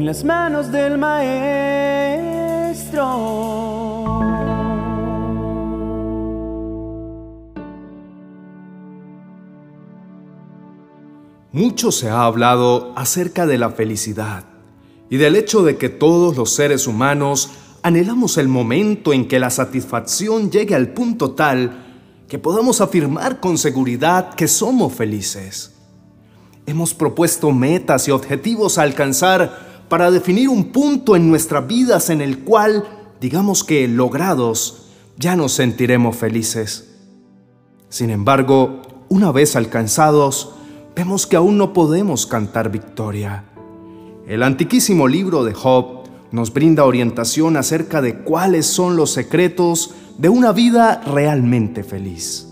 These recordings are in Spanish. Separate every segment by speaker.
Speaker 1: en las manos del Maestro.
Speaker 2: Mucho se ha hablado acerca de la felicidad y del hecho de que todos los seres humanos anhelamos el momento en que la satisfacción llegue al punto tal que podamos afirmar con seguridad que somos felices. Hemos propuesto metas y objetivos a alcanzar para definir un punto en nuestras vidas en el cual, digamos que logrados, ya nos sentiremos felices. Sin embargo, una vez alcanzados, vemos que aún no podemos cantar victoria. El antiquísimo libro de Job nos brinda orientación acerca de cuáles son los secretos de una vida realmente feliz.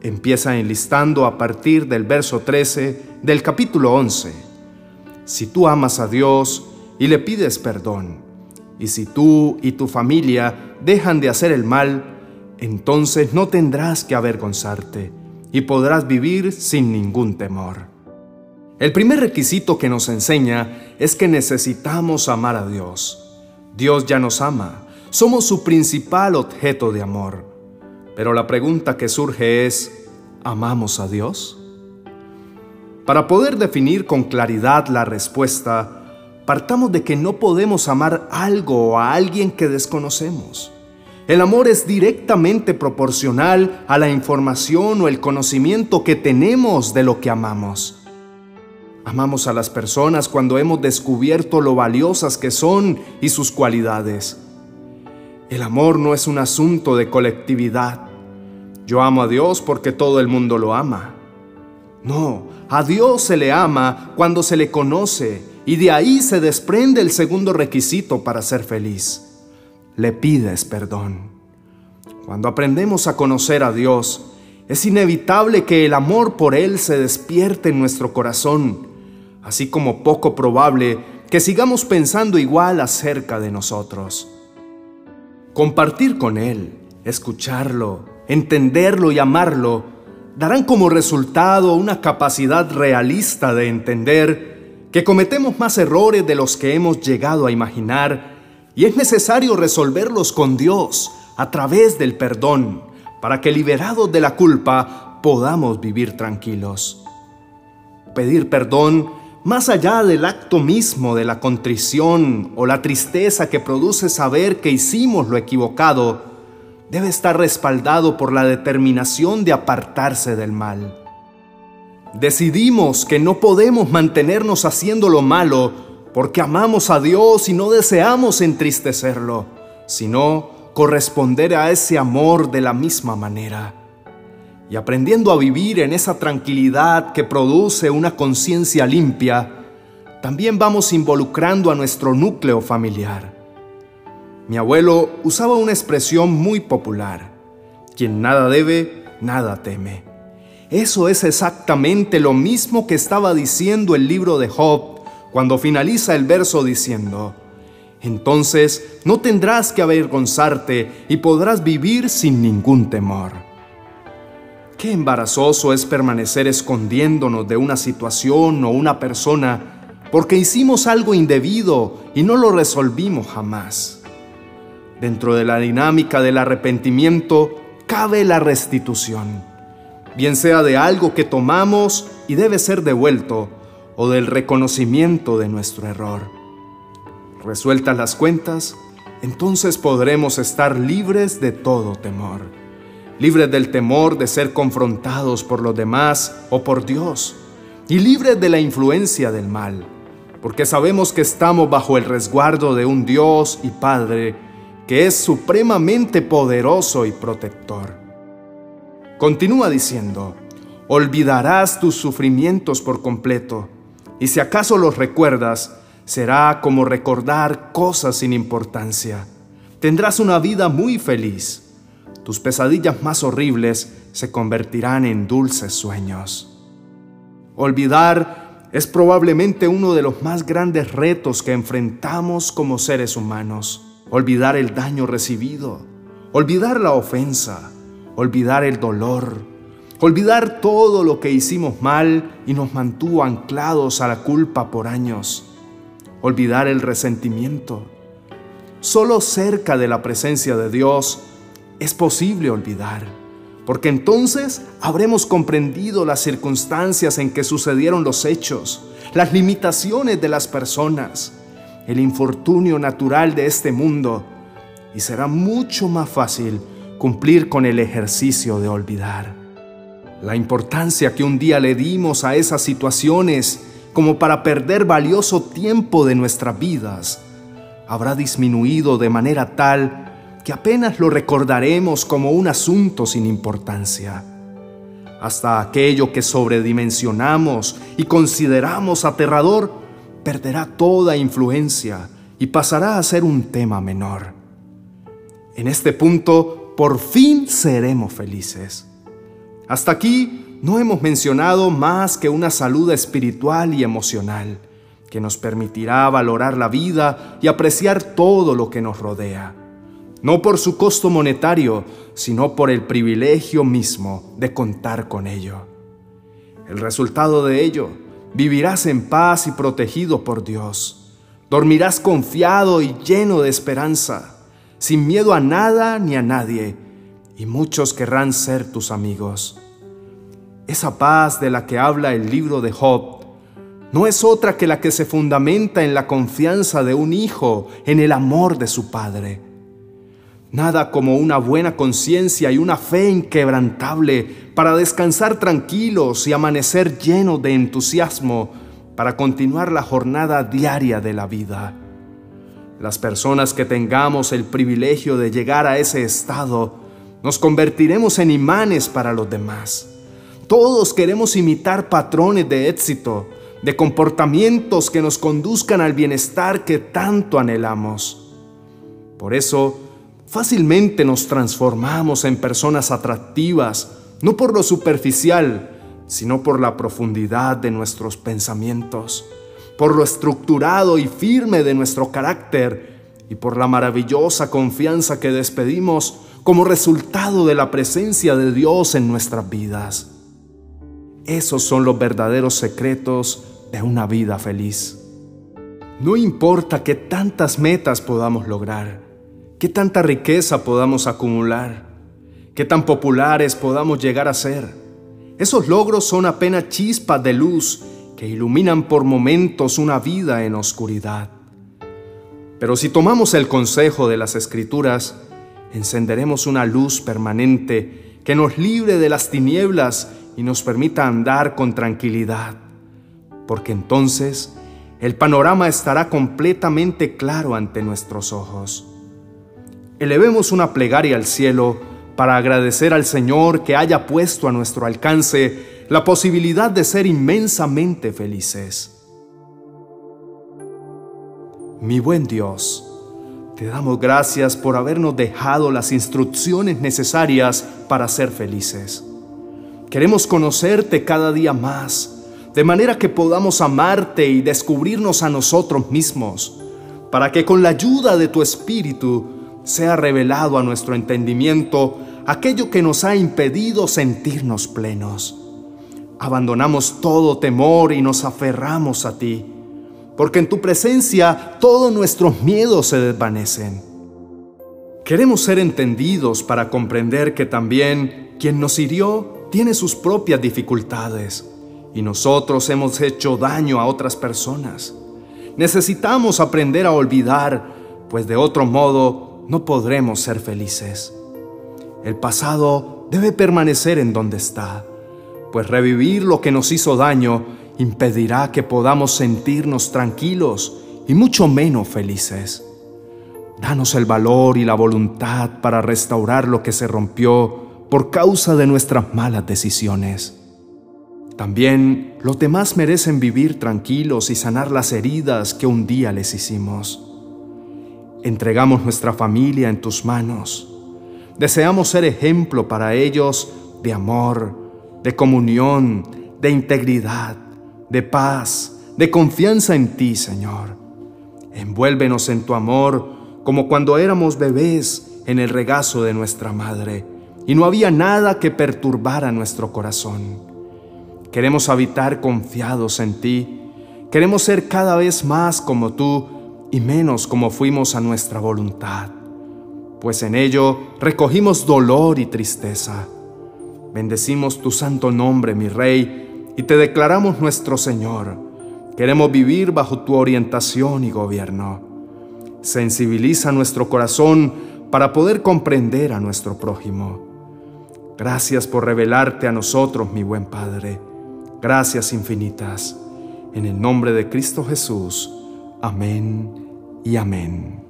Speaker 2: Empieza enlistando a partir del verso 13 del capítulo 11. Si tú amas a Dios y le pides perdón, y si tú y tu familia dejan de hacer el mal, entonces no tendrás que avergonzarte y podrás vivir sin ningún temor. El primer requisito que nos enseña es que necesitamos amar a Dios. Dios ya nos ama, somos su principal objeto de amor. Pero la pregunta que surge es, ¿amamos a Dios? Para poder definir con claridad la respuesta, partamos de que no podemos amar algo o a alguien que desconocemos. El amor es directamente proporcional a la información o el conocimiento que tenemos de lo que amamos. Amamos a las personas cuando hemos descubierto lo valiosas que son y sus cualidades. El amor no es un asunto de colectividad. Yo amo a Dios porque todo el mundo lo ama. No, a Dios se le ama cuando se le conoce y de ahí se desprende el segundo requisito para ser feliz le pides perdón. Cuando aprendemos a conocer a Dios, es inevitable que el amor por Él se despierte en nuestro corazón, así como poco probable que sigamos pensando igual acerca de nosotros. Compartir con Él, escucharlo, entenderlo y amarlo, darán como resultado una capacidad realista de entender que cometemos más errores de los que hemos llegado a imaginar y es necesario resolverlos con Dios a través del perdón para que liberados de la culpa podamos vivir tranquilos. Pedir perdón más allá del acto mismo de la contrición o la tristeza que produce saber que hicimos lo equivocado, debe estar respaldado por la determinación de apartarse del mal. Decidimos que no podemos mantenernos haciendo lo malo porque amamos a Dios y no deseamos entristecerlo, sino corresponder a ese amor de la misma manera. Y aprendiendo a vivir en esa tranquilidad que produce una conciencia limpia, también vamos involucrando a nuestro núcleo familiar. Mi abuelo usaba una expresión muy popular, quien nada debe, nada teme. Eso es exactamente lo mismo que estaba diciendo el libro de Job cuando finaliza el verso diciendo, entonces no tendrás que avergonzarte y podrás vivir sin ningún temor. Qué embarazoso es permanecer escondiéndonos de una situación o una persona porque hicimos algo indebido y no lo resolvimos jamás. Dentro de la dinámica del arrepentimiento cabe la restitución, bien sea de algo que tomamos y debe ser devuelto, o del reconocimiento de nuestro error. Resueltas las cuentas, entonces podremos estar libres de todo temor, libres del temor de ser confrontados por los demás o por Dios, y libres de la influencia del mal, porque sabemos que estamos bajo el resguardo de un Dios y Padre que es supremamente poderoso y protector. Continúa diciendo, olvidarás tus sufrimientos por completo y si acaso los recuerdas, será como recordar cosas sin importancia. Tendrás una vida muy feliz. Tus pesadillas más horribles se convertirán en dulces sueños. Olvidar es probablemente uno de los más grandes retos que enfrentamos como seres humanos. Olvidar el daño recibido, olvidar la ofensa, olvidar el dolor, olvidar todo lo que hicimos mal y nos mantuvo anclados a la culpa por años. olvidar el resentimiento. Solo cerca de la presencia de Dios es posible olvidar, porque entonces habremos comprendido las circunstancias en que sucedieron los hechos, las limitaciones de las personas, el infortunio natural de este mundo, y será mucho más fácil cumplir con el ejercicio de olvidar. La importancia que un día le dimos a esas situaciones como para perder valioso tiempo de nuestras vidas habrá disminuido de manera tal que apenas lo recordaremos como un asunto sin importancia. Hasta aquello que sobredimensionamos y consideramos aterrador perderá toda influencia y pasará a ser un tema menor. En este punto por fin seremos felices. Hasta aquí no hemos mencionado más que una salud espiritual y emocional que nos permitirá valorar la vida y apreciar todo lo que nos rodea, no por su costo monetario, sino por el privilegio mismo de contar con ello. El resultado de ello, vivirás en paz y protegido por Dios. Dormirás confiado y lleno de esperanza sin miedo a nada ni a nadie, y muchos querrán ser tus amigos. Esa paz de la que habla el libro de Job no es otra que la que se fundamenta en la confianza de un hijo en el amor de su padre. Nada como una buena conciencia y una fe inquebrantable para descansar tranquilos y amanecer llenos de entusiasmo para continuar la jornada diaria de la vida. Las personas que tengamos el privilegio de llegar a ese estado, nos convertiremos en imanes para los demás. Todos queremos imitar patrones de éxito, de comportamientos que nos conduzcan al bienestar que tanto anhelamos. Por eso, fácilmente nos transformamos en personas atractivas, no por lo superficial, sino por la profundidad de nuestros pensamientos por lo estructurado y firme de nuestro carácter y por la maravillosa confianza que despedimos como resultado de la presencia de Dios en nuestras vidas. Esos son los verdaderos secretos de una vida feliz. No importa qué tantas metas podamos lograr, qué tanta riqueza podamos acumular, qué tan populares podamos llegar a ser. Esos logros son apenas chispas de luz que iluminan por momentos una vida en oscuridad. Pero si tomamos el consejo de las Escrituras, encenderemos una luz permanente que nos libre de las tinieblas y nos permita andar con tranquilidad, porque entonces el panorama estará completamente claro ante nuestros ojos. Elevemos una plegaria al cielo para agradecer al Señor que haya puesto a nuestro alcance la posibilidad de ser inmensamente felices. Mi buen Dios, te damos gracias por habernos dejado las instrucciones necesarias para ser felices. Queremos conocerte cada día más, de manera que podamos amarte y descubrirnos a nosotros mismos, para que con la ayuda de tu Espíritu sea revelado a nuestro entendimiento aquello que nos ha impedido sentirnos plenos abandonamos todo temor y nos aferramos a ti, porque en tu presencia todos nuestros miedos se desvanecen. Queremos ser entendidos para comprender que también quien nos hirió tiene sus propias dificultades y nosotros hemos hecho daño a otras personas. Necesitamos aprender a olvidar, pues de otro modo no podremos ser felices. El pasado debe permanecer en donde está pues revivir lo que nos hizo daño impedirá que podamos sentirnos tranquilos y mucho menos felices. Danos el valor y la voluntad para restaurar lo que se rompió por causa de nuestras malas decisiones. También los demás merecen vivir tranquilos y sanar las heridas que un día les hicimos. Entregamos nuestra familia en tus manos. Deseamos ser ejemplo para ellos de amor, de comunión, de integridad, de paz, de confianza en ti, Señor. Envuélvenos en tu amor como cuando éramos bebés en el regazo de nuestra madre y no había nada que perturbara nuestro corazón. Queremos habitar confiados en ti, Queremos ser cada vez más como tú y menos como fuimos a nuestra voluntad, pues en ello recogimos dolor y tristeza. Bendecimos tu santo nombre, mi Rey, y te declaramos nuestro Señor. Queremos vivir bajo tu orientación y gobierno. Sensibiliza nuestro corazón para poder comprender a nuestro prójimo. Gracias por revelarte a nosotros, mi buen Padre. Gracias infinitas. En el nombre de Cristo Jesús. Amén y amén.